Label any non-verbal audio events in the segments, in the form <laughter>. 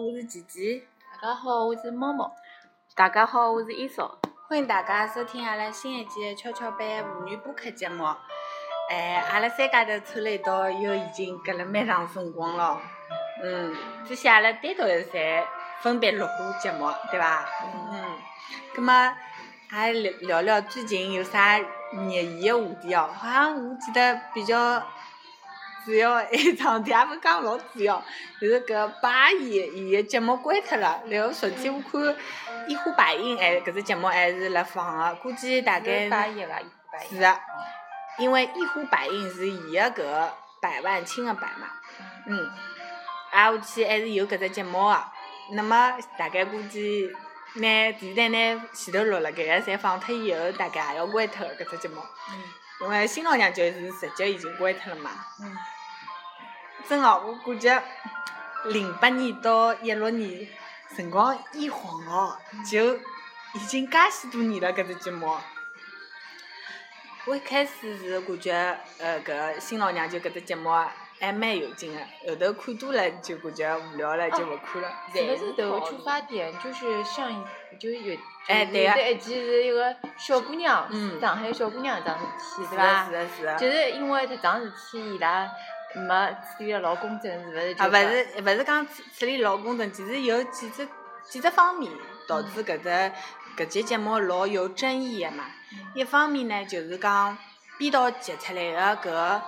好，我是琪琪。大家好，我是猫猫。大家好，我是伊嫂。欢迎大家收听阿拉新一季的跷跷板妇女播客节目。哎，阿拉三家头凑了一道，又已经隔了蛮长辰光了。嗯，之前阿拉单独侪分别录过节目，对吧？嗯。葛末，还聊聊聊最近有啥热议的话题哦？好像我记得比较主要一桩事体，也勿是讲老主要，就是搿八姨伊个节目关脱了。然后昨天我看《一呼百应》，哎，搿只节目还是辣放个，估计大概八亿伐？是个，因为《一呼百应》是伊个搿个百万青个百嘛。嗯。挨下去还是有搿只节目个，那么大概估计。拿电视台拿前头录了搿个侪放脱以后，大概也要关脱搿只节目。嗯。因为新老娘就是直接已经关脱了嘛。嗯。真哦，我感觉零八年到一六年，辰光一晃哦，就已经介许多年了搿只节目。我一开始是感觉，呃，搿新老娘就搿只节目。还蛮有劲个，后头看多了就感觉无聊了，就勿看了。是勿是头出发点就是上一就有，哎对个。一集是一个小姑娘，上海小姑娘桩事体，对伐？是的是的。就是因为迭桩事体伊拉没处理了老公正，是勿是？啊，勿是勿是讲处处理老公正，其实有几只几只方面导致搿只搿节节目老有争议个嘛。一方面呢，就是讲编导截出来个搿。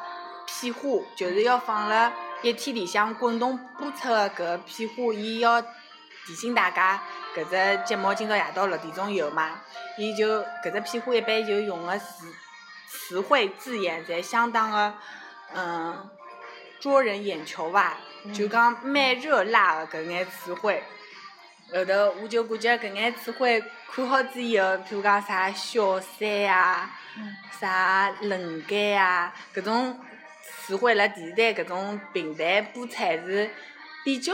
片花就是要放辣一天里向滚动播出的搿个片花，伊要提醒大家搿只节目今朝夜到六点钟有嘛？伊就搿只片花一般就用个词词汇字眼侪相当个嗯捉人眼球伐？就讲蛮热辣个搿眼词汇。后头我就感觉搿眼词汇看好之以后，譬如讲啥小三啊，啥冷感啊，搿种。词汇辣电视台搿种平台播出还是比较，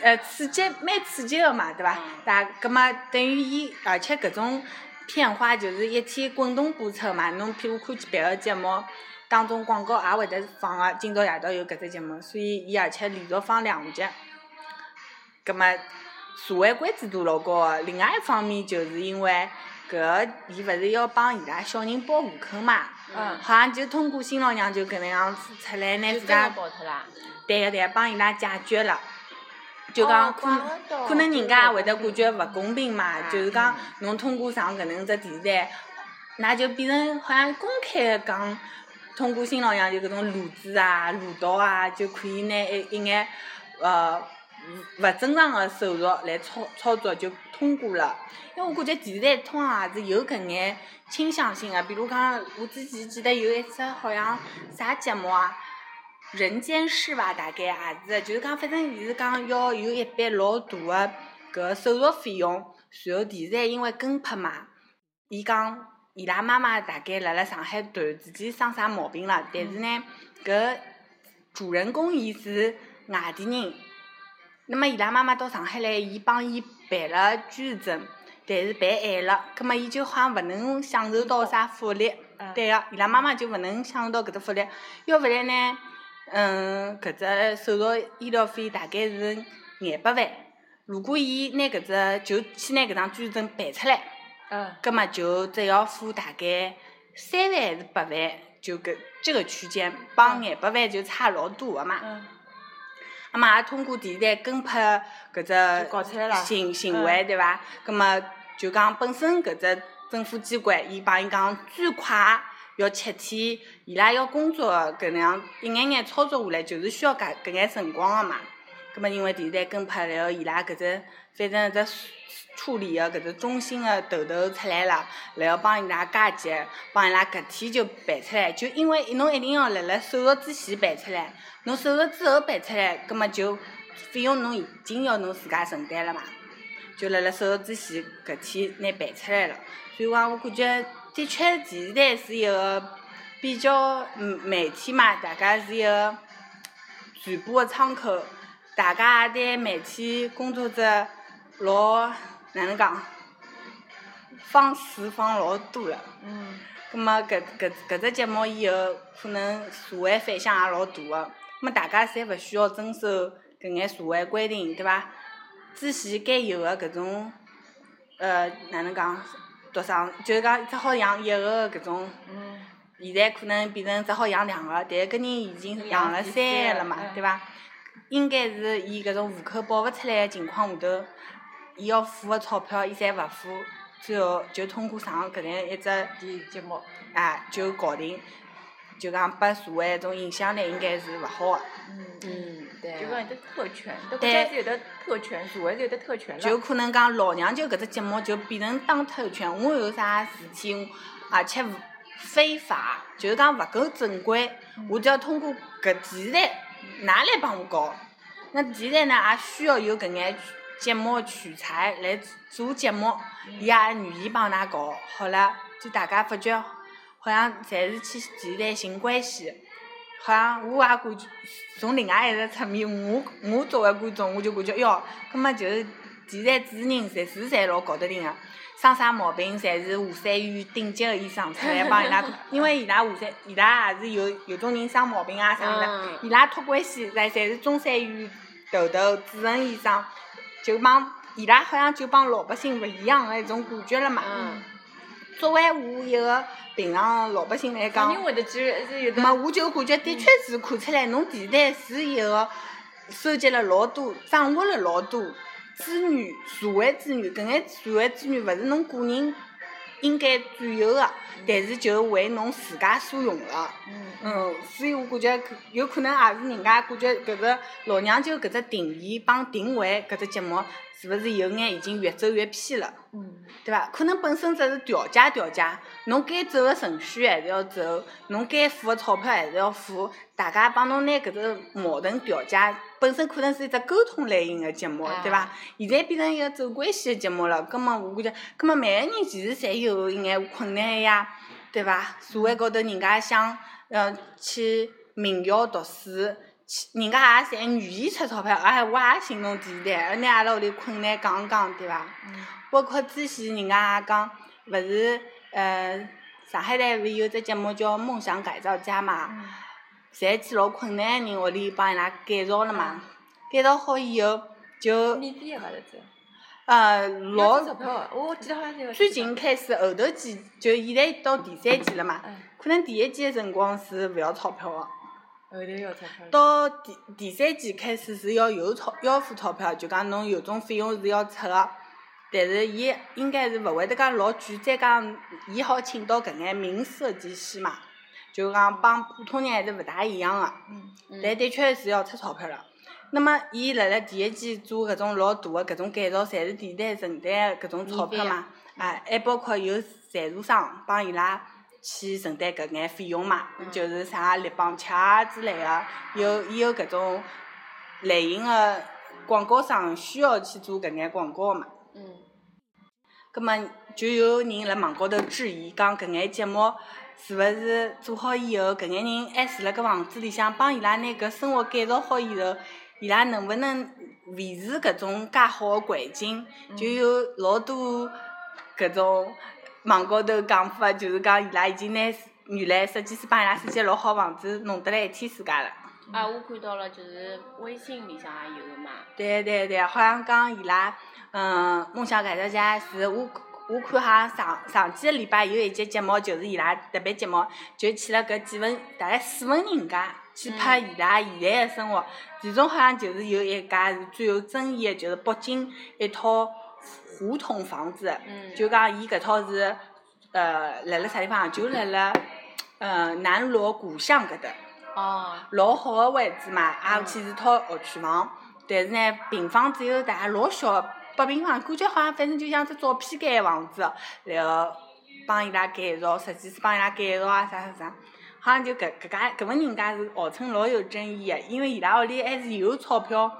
呃，刺激蛮刺激个嘛，对伐？大，葛末等于伊，而且搿种片花就是一天滚动播出嘛。侬譬如看别个节目，当中广告也会得放个，今朝夜到有搿只节目，所以伊而且连续放两集。葛末社会关注度老高个。另外一方面就是因为。搿个伊勿是要帮伊拉小人报户口嘛？嗯。好像就通过新老娘就搿能样子出来拿自家。对个对个，帮伊拉解决了。就讲可可能人家也会得感觉勿公平嘛，就是讲侬通过上搿能只电视台，那就变成好像公开个讲，通过新老娘就搿种路子啊、路道啊，就可以拿一一眼呃勿正常个手术来操操作就通过了。因为我感觉电视台通常也是有搿眼倾向性个，比如讲，我之前记得有一只好像啥节目啊，《人间世》伐，大概也是，就是讲反正伊是讲要有一笔老大个搿手术费用，然后电视台因为跟拍嘛，伊讲伊拉妈妈大概辣辣上海团自己生啥毛病了，但是呢，搿主人公伊是外地人，那么伊拉妈妈到上海来，伊帮伊办了居住证。但是办晚了，葛末伊就好像勿能享受到啥福利，对个，伊拉妈妈就勿能享受到搿只福利。要勿然呢，嗯，搿只手术医疗费大概是廿八万。如果伊拿搿只就先拿搿张居住证办出来，嗯，葛末就只要付大概三万还是八万，就搿这个区间，帮廿八万就差老多个嘛。嗯。那么也通过电视台跟拍搿只行行为，对伐？葛末。就讲本身搿只政府机关，伊帮伊讲最快要七天，伊拉要工作搿能样一眼眼操作下来，就是需要搿搿眼辰光个嘛。葛末因为电视台跟拍，然后伊拉搿只反正搿只处理个搿只中心个头头出来了，然后帮伊拉加急，帮伊拉搿天就办出来。就因为侬一定要辣辣手术之前办出来，侬手术之后办出来，葛末就费用侬已经要侬自家承担了嘛。就辣辣手术之前，搿天拿办出来了，所以讲我感觉的确电视台是一个比较媒体嘛，大家是一个传播个窗口，大家也对媒体工作者老哪能讲，放水放老多了。嗯。葛末搿搿搿只节目以后，可能社会反响也老大个，葛末大家侪勿需要遵守搿眼社会规定，对伐？之前该有个搿种，呃，哪能讲？独生就是讲只好养一个搿种，现在可能变成只好养两个，但是搿人已经养了三个了嘛，对伐？应该是伊搿种户口报勿出来个情况下头，伊要付个钞票伊侪勿付，最后就通过上搿能一只节目，啊，就搞定，就讲拨社会一种影响力应该是勿好个。嗯嗯，对。就讲有得特权，国家是有得特权，社会是有得特权就可能讲老娘舅搿只节目就变成当特权，我有啥事体，而且非法，就是讲勿够正规，我就要通过搿电视台。㑚来帮我搞，那电视台呢也需要有搿眼节目取材来做节目，伊也愿意帮㑚搞，好了，就大家发觉好像侪是去前台寻关系，好像我也感觉从另外一个侧面，我我作为观众，我就感觉哟，葛末就是电视台主持人侪是侪老搞得定个。生啥毛病，侪是华山医院顶级个医生出来帮伊拉，<laughs> 因为伊拉华山，伊拉也是有有种人生毛病啊啥物事，伊拉托关系，侪侪是中山医院头头主任医生，就帮伊拉好像就帮老百姓勿一样个一种感觉了嘛。作为我一个平常老百姓来讲，没我就感觉的确是看出来，侬电视台是一个收集了老多，掌握了老多。资源，社会资源，搿眼社会资源勿是侬个人应该占有个，但是就为侬自家所用了。嗯，所以我感觉有可能也是人家感觉搿只老娘舅搿只定义帮定位搿只节目，是勿是有眼已经越走越偏了？嗯，对伐？可能本身只是调解调解，侬该走个程序还是要走，侬该付个钞票还是要付，大家帮侬拿搿只矛盾调解。本身可能是一只沟通类型的节目，对伐？现在变成一个走关系的节目了，葛么我感觉，葛么每个人其实侪有一眼困难呀，对伐？社会高头人家想，呃，去名校读书，去人家也侪愿意出钞票，哎，我也寻侬电视台，拿阿拉屋里困难讲讲，对伐？包括之前人家也讲，勿是，呃，上海台勿是有只节目叫《梦想改造家》嘛？侪去老困难个人屋里帮伊拉改造了嘛，改造好以后就，呃，老，最近开始后头几就现在到第三季了嘛，可能第一季个辰光是勿要钞票个，后头要钞票。到第第三季开始是要有钞要付钞票，就讲侬有种费用是要出个，但是伊应该是勿会得讲老贵，再讲伊好请到搿眼名设计师嘛。就讲帮普通人还是勿大一样个，但的确是要出钞票了。那么，伊辣辣第一季做搿种老大个搿种改造，侪是电台承担搿种钞票嘛？啊，还包括有赞助商帮伊拉去承担搿眼费用嘛？就是啥立邦漆啊之类个，有伊有搿种类型个广告商需要去做搿眼广告嘛？嗯。葛末就有人辣网高头质疑，讲搿眼节目。是勿是做好以后，搿眼人还住辣搿房子里向，帮伊拉拿搿生活改造好以后，伊拉能勿能维持搿种介好个环境？就有老多搿种网高头讲法，就是讲伊拉已经拿原来设计师帮伊拉设计老好房子弄得来一天世界了。啊，我看到了，就是微信里向也有个嘛。对对对，好像讲伊拉，嗯，梦想改造家是我。我看好像上上几个礼拜有一集节目，就是伊拉特别节目，就去了搿几份大概四份人家去拍伊拉现在的生活。其中好像就是有一家是最有争议的，就是北京一套胡同房子，就讲伊搿套是呃辣辣啥地方？就辣辣呃南锣鼓巷搿搭。哦。老好个位置嘛，而且是套学区房，但是呢，平方只有大概老小。北平房，感觉好像反正就像只照片间房子，然后帮伊拉改造，设计师帮伊拉改造啊啥啥啥，好像就搿搿家搿份人家是号称老有争议个，因为伊拉屋里还是有钞票，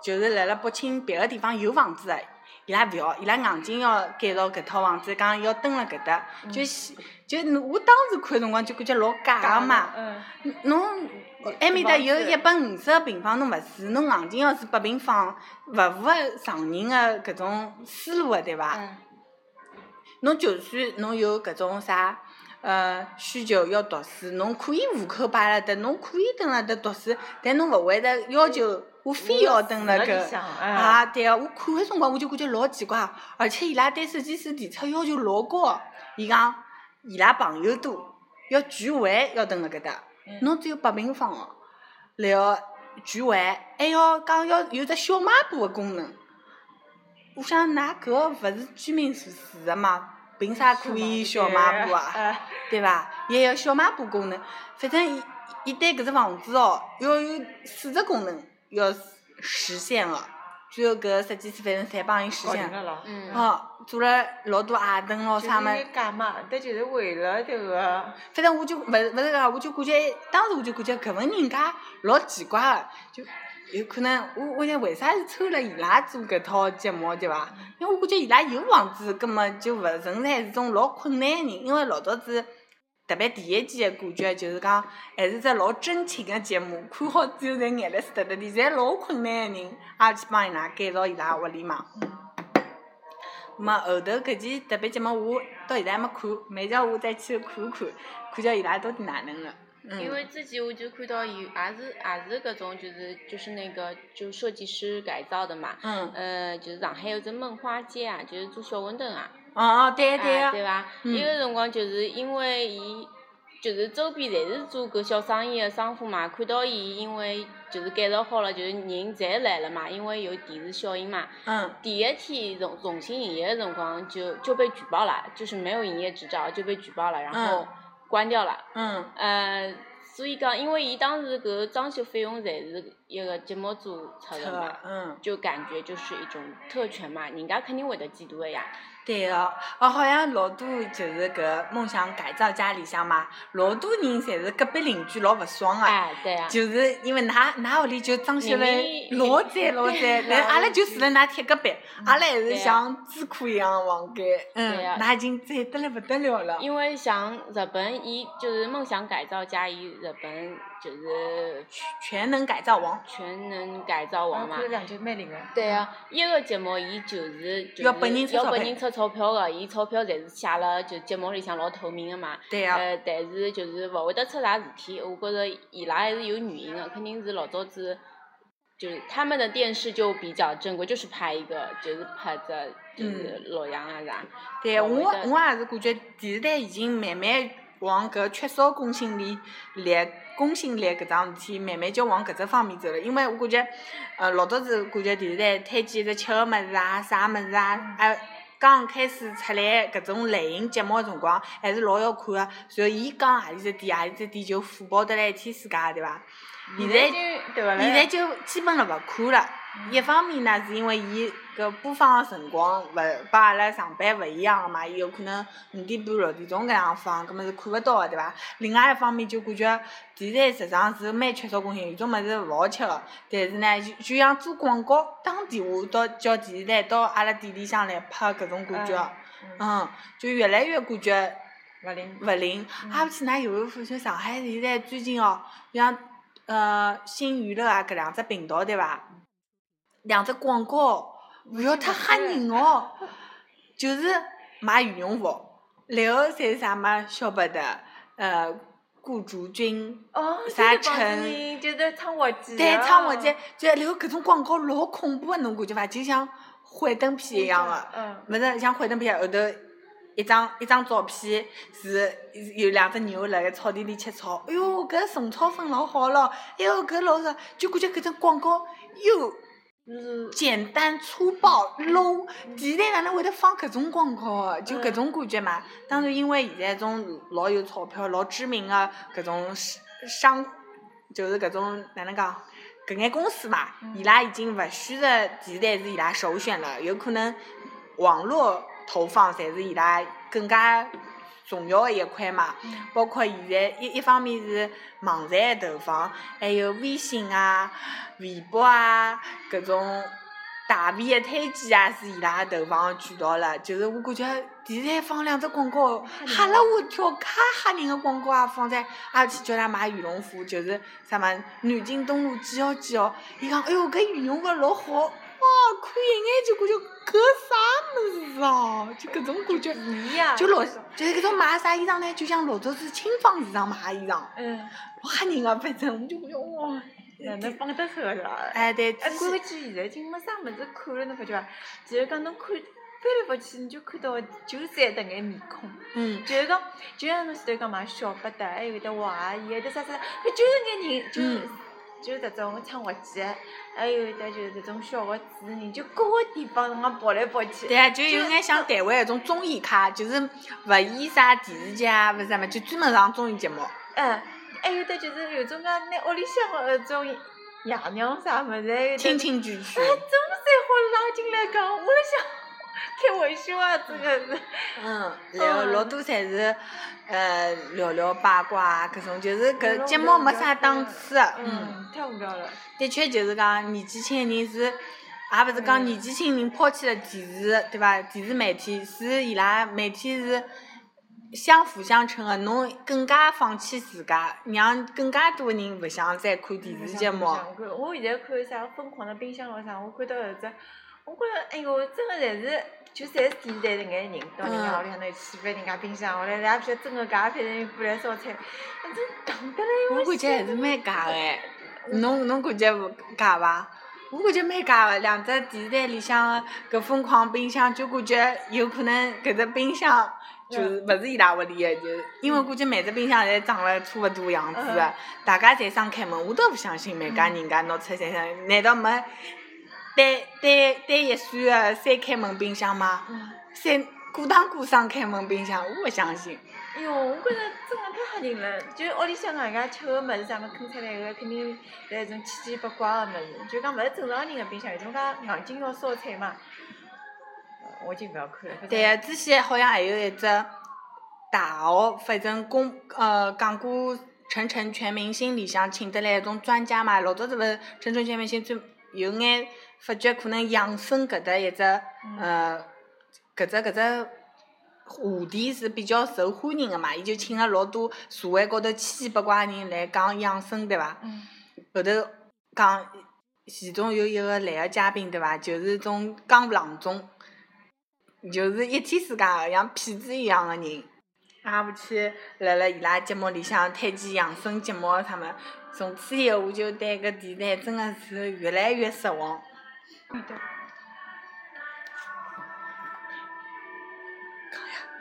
就是辣辣北京别个地方有房子个，伊拉勿要，伊拉硬劲要改造搿套房子，讲要蹲辣搿搭，就就我当时看辰光就感觉老假个嘛，侬。埃面搭有一百五十个平方，侬勿住，侬硬劲要住八平方，勿符合常人个搿种思路个，对伐？侬就算侬有搿种啥，呃，需求要读书，侬可以户口摆辣搭，侬可以蹲辣搭读书，但侬勿会得要求我非要蹲辣搿，啊对个，我看个辰光我就感觉老奇怪，而且伊拉对设计师提出要求老高，伊讲伊拉朋友多，要聚会要蹲辣搿搭，侬只有八平方哦，然后聚会还要讲要有只小卖部个功能，我想㑚搿个勿是居民住住个嘛？凭啥可以小卖部啊？<laughs> 对伐？也要小卖部功能，反正伊伊对搿只房子哦，要有四只功能要实现个，最后搿设计师反正侪帮伊实现了。嗯。哦，做了老多矮凳咯啥么。就是假嘛，但就是为了迭个。反正我就勿是勿是个，我就感觉，当时我就感觉搿份人家老奇怪个，就。有可能，我我想为啥是抽了伊拉做搿套节目对伐？因为我感觉伊拉有房子，葛末就勿存在是种老困难个人。因为老早子，特别第一季个感觉就是讲，还是只老真情个节目。<laughs> 看好之后，才眼泪水哒哒滴，在老困难个人，也去帮伊拉改造伊拉屋里嘛。么后头搿期特别节目，我到现在还没看，慢叫我再去看看，看叫伊拉到底哪能了。因为之前我就看到有，也是也是搿种，就是就是那个就设计师改造的嘛。嗯。呃，就是上海有只梦花街啊，就是做小馄饨啊。哦哦，对对啊。对伐？伊个辰光就是因为伊，就是周边侪是做搿小生意个商户嘛，看到伊因为就是改造好了，就是人侪来了嘛，因为有电视效应嘛。嗯。第一天重重新营业个辰光就就被举报了，就是没有营业执照就被举报了，然后。关掉了。嗯。呃，所以讲，因为伊当时搿个装修费用侪是一个节目组出的嘛，嗯，就感觉就是一种特权嘛，人家肯定会得嫉妒的呀。对个，哦，好像老多就是搿梦想改造家里向嘛，老多人侪是隔壁邻居老勿爽个，哎，对啊，就是因为㑚㑚屋里就装修了老赞老赞，<laughs> 来阿拉就住辣㑚贴隔壁，阿拉还是像住库一样个房间，嗯，㑚已经赞得来勿得了了。因为像日本，伊就是梦想改造家，伊日本就是全全能改造王，全能改造王嘛。两句蛮灵个。对啊，一个节目伊就是就是要本人出钞票个，伊钞票侪是写了，就节目里向老透明个嘛。对啊。呃，但是就是勿会得出啥事体，我觉着伊拉还是有原因个，肯定是老早子，就是他们的电视就比较正规，就是拍一个，就是拍着就是洛阳啊啥。对，我我也是感觉电视台已经慢慢往搿缺少公信力、力公信力搿桩事体，慢慢就往搿只方面走了。因为我感觉，呃，老早子感觉电视台推荐一只吃个物事啊，啥物事啊，哎。刚开始出来搿种类型节目个辰光，还是老要看个。然后伊讲何里只店，何里只店就火爆得来一天世界，对伐？现在对现在就基本了勿看了。一方面呢，是因为伊搿播放个辰光勿帮阿拉上班勿一样个嘛，伊有可能五点半、六点钟搿样放，搿么是看勿到个，对伐？另外一方面就感觉电视台实际上是蛮缺少公信，有种物事勿好吃个。但是呢，就就像做广告打电话到叫电视台到阿拉店里向来拍搿种感觉，嗯，就越来越感觉勿灵。勿灵。啊，勿去，㑚有没有发现上海现在最近哦，像呃新娱乐啊搿两只频道对伐？两只广告，勿要太吓人哦！就是卖羽绒服，然后才是啥嘛？小白的，呃，顾竹君，啥陈，就是唱滑稽，对，唱滑稽，就然后搿种广告老恐怖个，侬感觉伐？就像幻灯片一样个，勿是像幻灯片后头一张一张照片是有两只牛辣盖草地里吃草，哎哟，搿虫草粉老好咯，哎哟，搿老是，就感觉搿只广告又。简单粗暴 low，电视台哪能会得放搿种广告就搿种感觉嘛。当然，因为现在种老有钞票、老知名个搿种商，就是搿种哪能讲，搿眼公司嘛，伊拉已经勿选择电视台是伊拉首选了，有可能网络投放才是伊拉更加。重要的一块嘛，包括现在一一方面是网站投放，还有微信啊、微博啊，搿种大 V 的推荐啊，是伊拉投放的渠道了。就是我感觉电视台放两只广告，吓了我一跳，介吓人的广告啊，放在阿去叫他买羽绒服，就是啥么南京东路几号几号，伊讲哎哟，搿羽绒服老好。哇，看一眼就感觉搿啥物事哦，就搿种感觉，就老就是搿种买啥衣裳呢？就像老早子轻纺市场买衣裳，嗯，老吓人个，反正我就感觉哇，哪能放得着啦？哎，对，哎，看勿起现在已经没啥物事看了，侬发觉伐？就是讲侬看翻来覆去，你就看到就三迭眼面孔。嗯。就是讲，就像侬前头讲嘛，小八达，还有得王阿姨，还有得啥啥，就就是眼人，就就是迭种唱滑稽的，还有得就是迭种小个主持人，就各个地方辰光跑来跑去。对啊，就有眼像台湾那种综艺咖，就是勿演啥电视剧啊，勿是啥么，就专门上综艺节目。嗯。还有得就是有种讲拿屋里向个那种爷娘啥物事，亲亲眷眷，哎，总侪好拉进来讲，我辣想开玩笑啊，真个是。嗯，然后老多侪是呃聊聊八卦啊，搿种就是搿节目没啥档次。嗯，太无聊了。的确就是讲年纪轻个人是，也勿是讲年纪轻人抛弃了电视，对伐？电视媒体是伊拉媒体是。相辅相成的，侬更加放弃自家，让更加多人勿想再看电视节目。我现在看啥《疯狂的冰箱》咾啥，我看到后只，我觉着哎哟，真个侪是，就侪是电视台搿眼人到人家屋里向头去翻人家冰箱，后来人家勿晓得真个假，反正过来烧菜，反正戆得来。我感觉还是蛮假个，<laughs> 侬侬感觉勿假伐？我感觉蛮假个，两只电视台里向个搿疯狂冰箱，就感觉有可能搿只冰箱。就是勿是伊拉屋里个，就因为估计每只冰箱侪长了差勿多样子个，大家侪想开门，我倒勿相信每家人家拿出三箱，难道没单单单一岁个三开门冰箱吗？三过堂过上开门冰箱，我不相信。哎哟，我觉着真个太吓人了，就屋里向外家吃个物事啥物事，啃出来个肯定是一种七奇八怪个物事，就讲勿是正常人个冰箱，有种讲硬劲要烧菜嘛。我已经勿要看了。对个，之前好像还有一只大学，反正公呃讲过《晨晨全明星》里向请得来一种专家嘛，老早子勿是《晨晨全明星》专有眼发觉可能养生搿搭一只呃搿只搿只话题是比较受欢迎个嘛，伊就请了老多社会高头奇奇八八人来讲养生，对伐？后头讲其中有一个男个嘉宾，对伐？就是种江湖郎中。就是一天世界个像痞子一样个人，也勿去辣辣伊拉节目里向推荐养生节目啥物，从此以后我就对搿电台真的是越来越失望。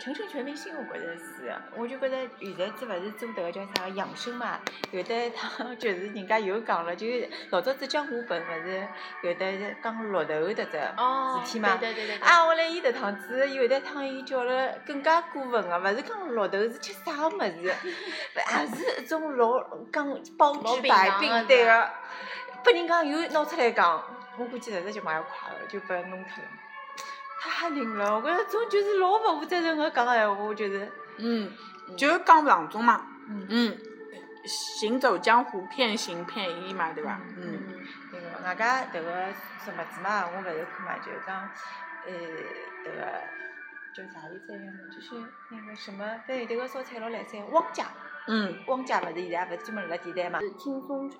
晨晨全明星，我觉着是，我就觉着现在子勿是做迭个叫啥个养生嘛，有的一趟 <laughs> 就是人家又讲了，就老早子江湖本勿是有的讲绿豆迭只事体嘛，啊，后来伊迭趟子有的趟伊叫了更加过分个，勿是讲绿豆是吃啥个物事，也是一种老讲包治百病对个，拨人家又拿出来讲，我估计迭只节目也快了，就拨弄脱了。太吓人了！我觉着种就是老勿负责任个讲闲话，就是。嗯，就是江湖郎中嘛。嗯。行走江湖骗行骗医嘛，对伐？嗯。对个，外加迭个什么子嘛，我勿是看嘛，就是讲，呃，迭个叫啥来着？就是那个什么，对，迭个烧菜老来三，汪家。嗯。汪家勿是现在勿是专门辣电台嘛？轻松。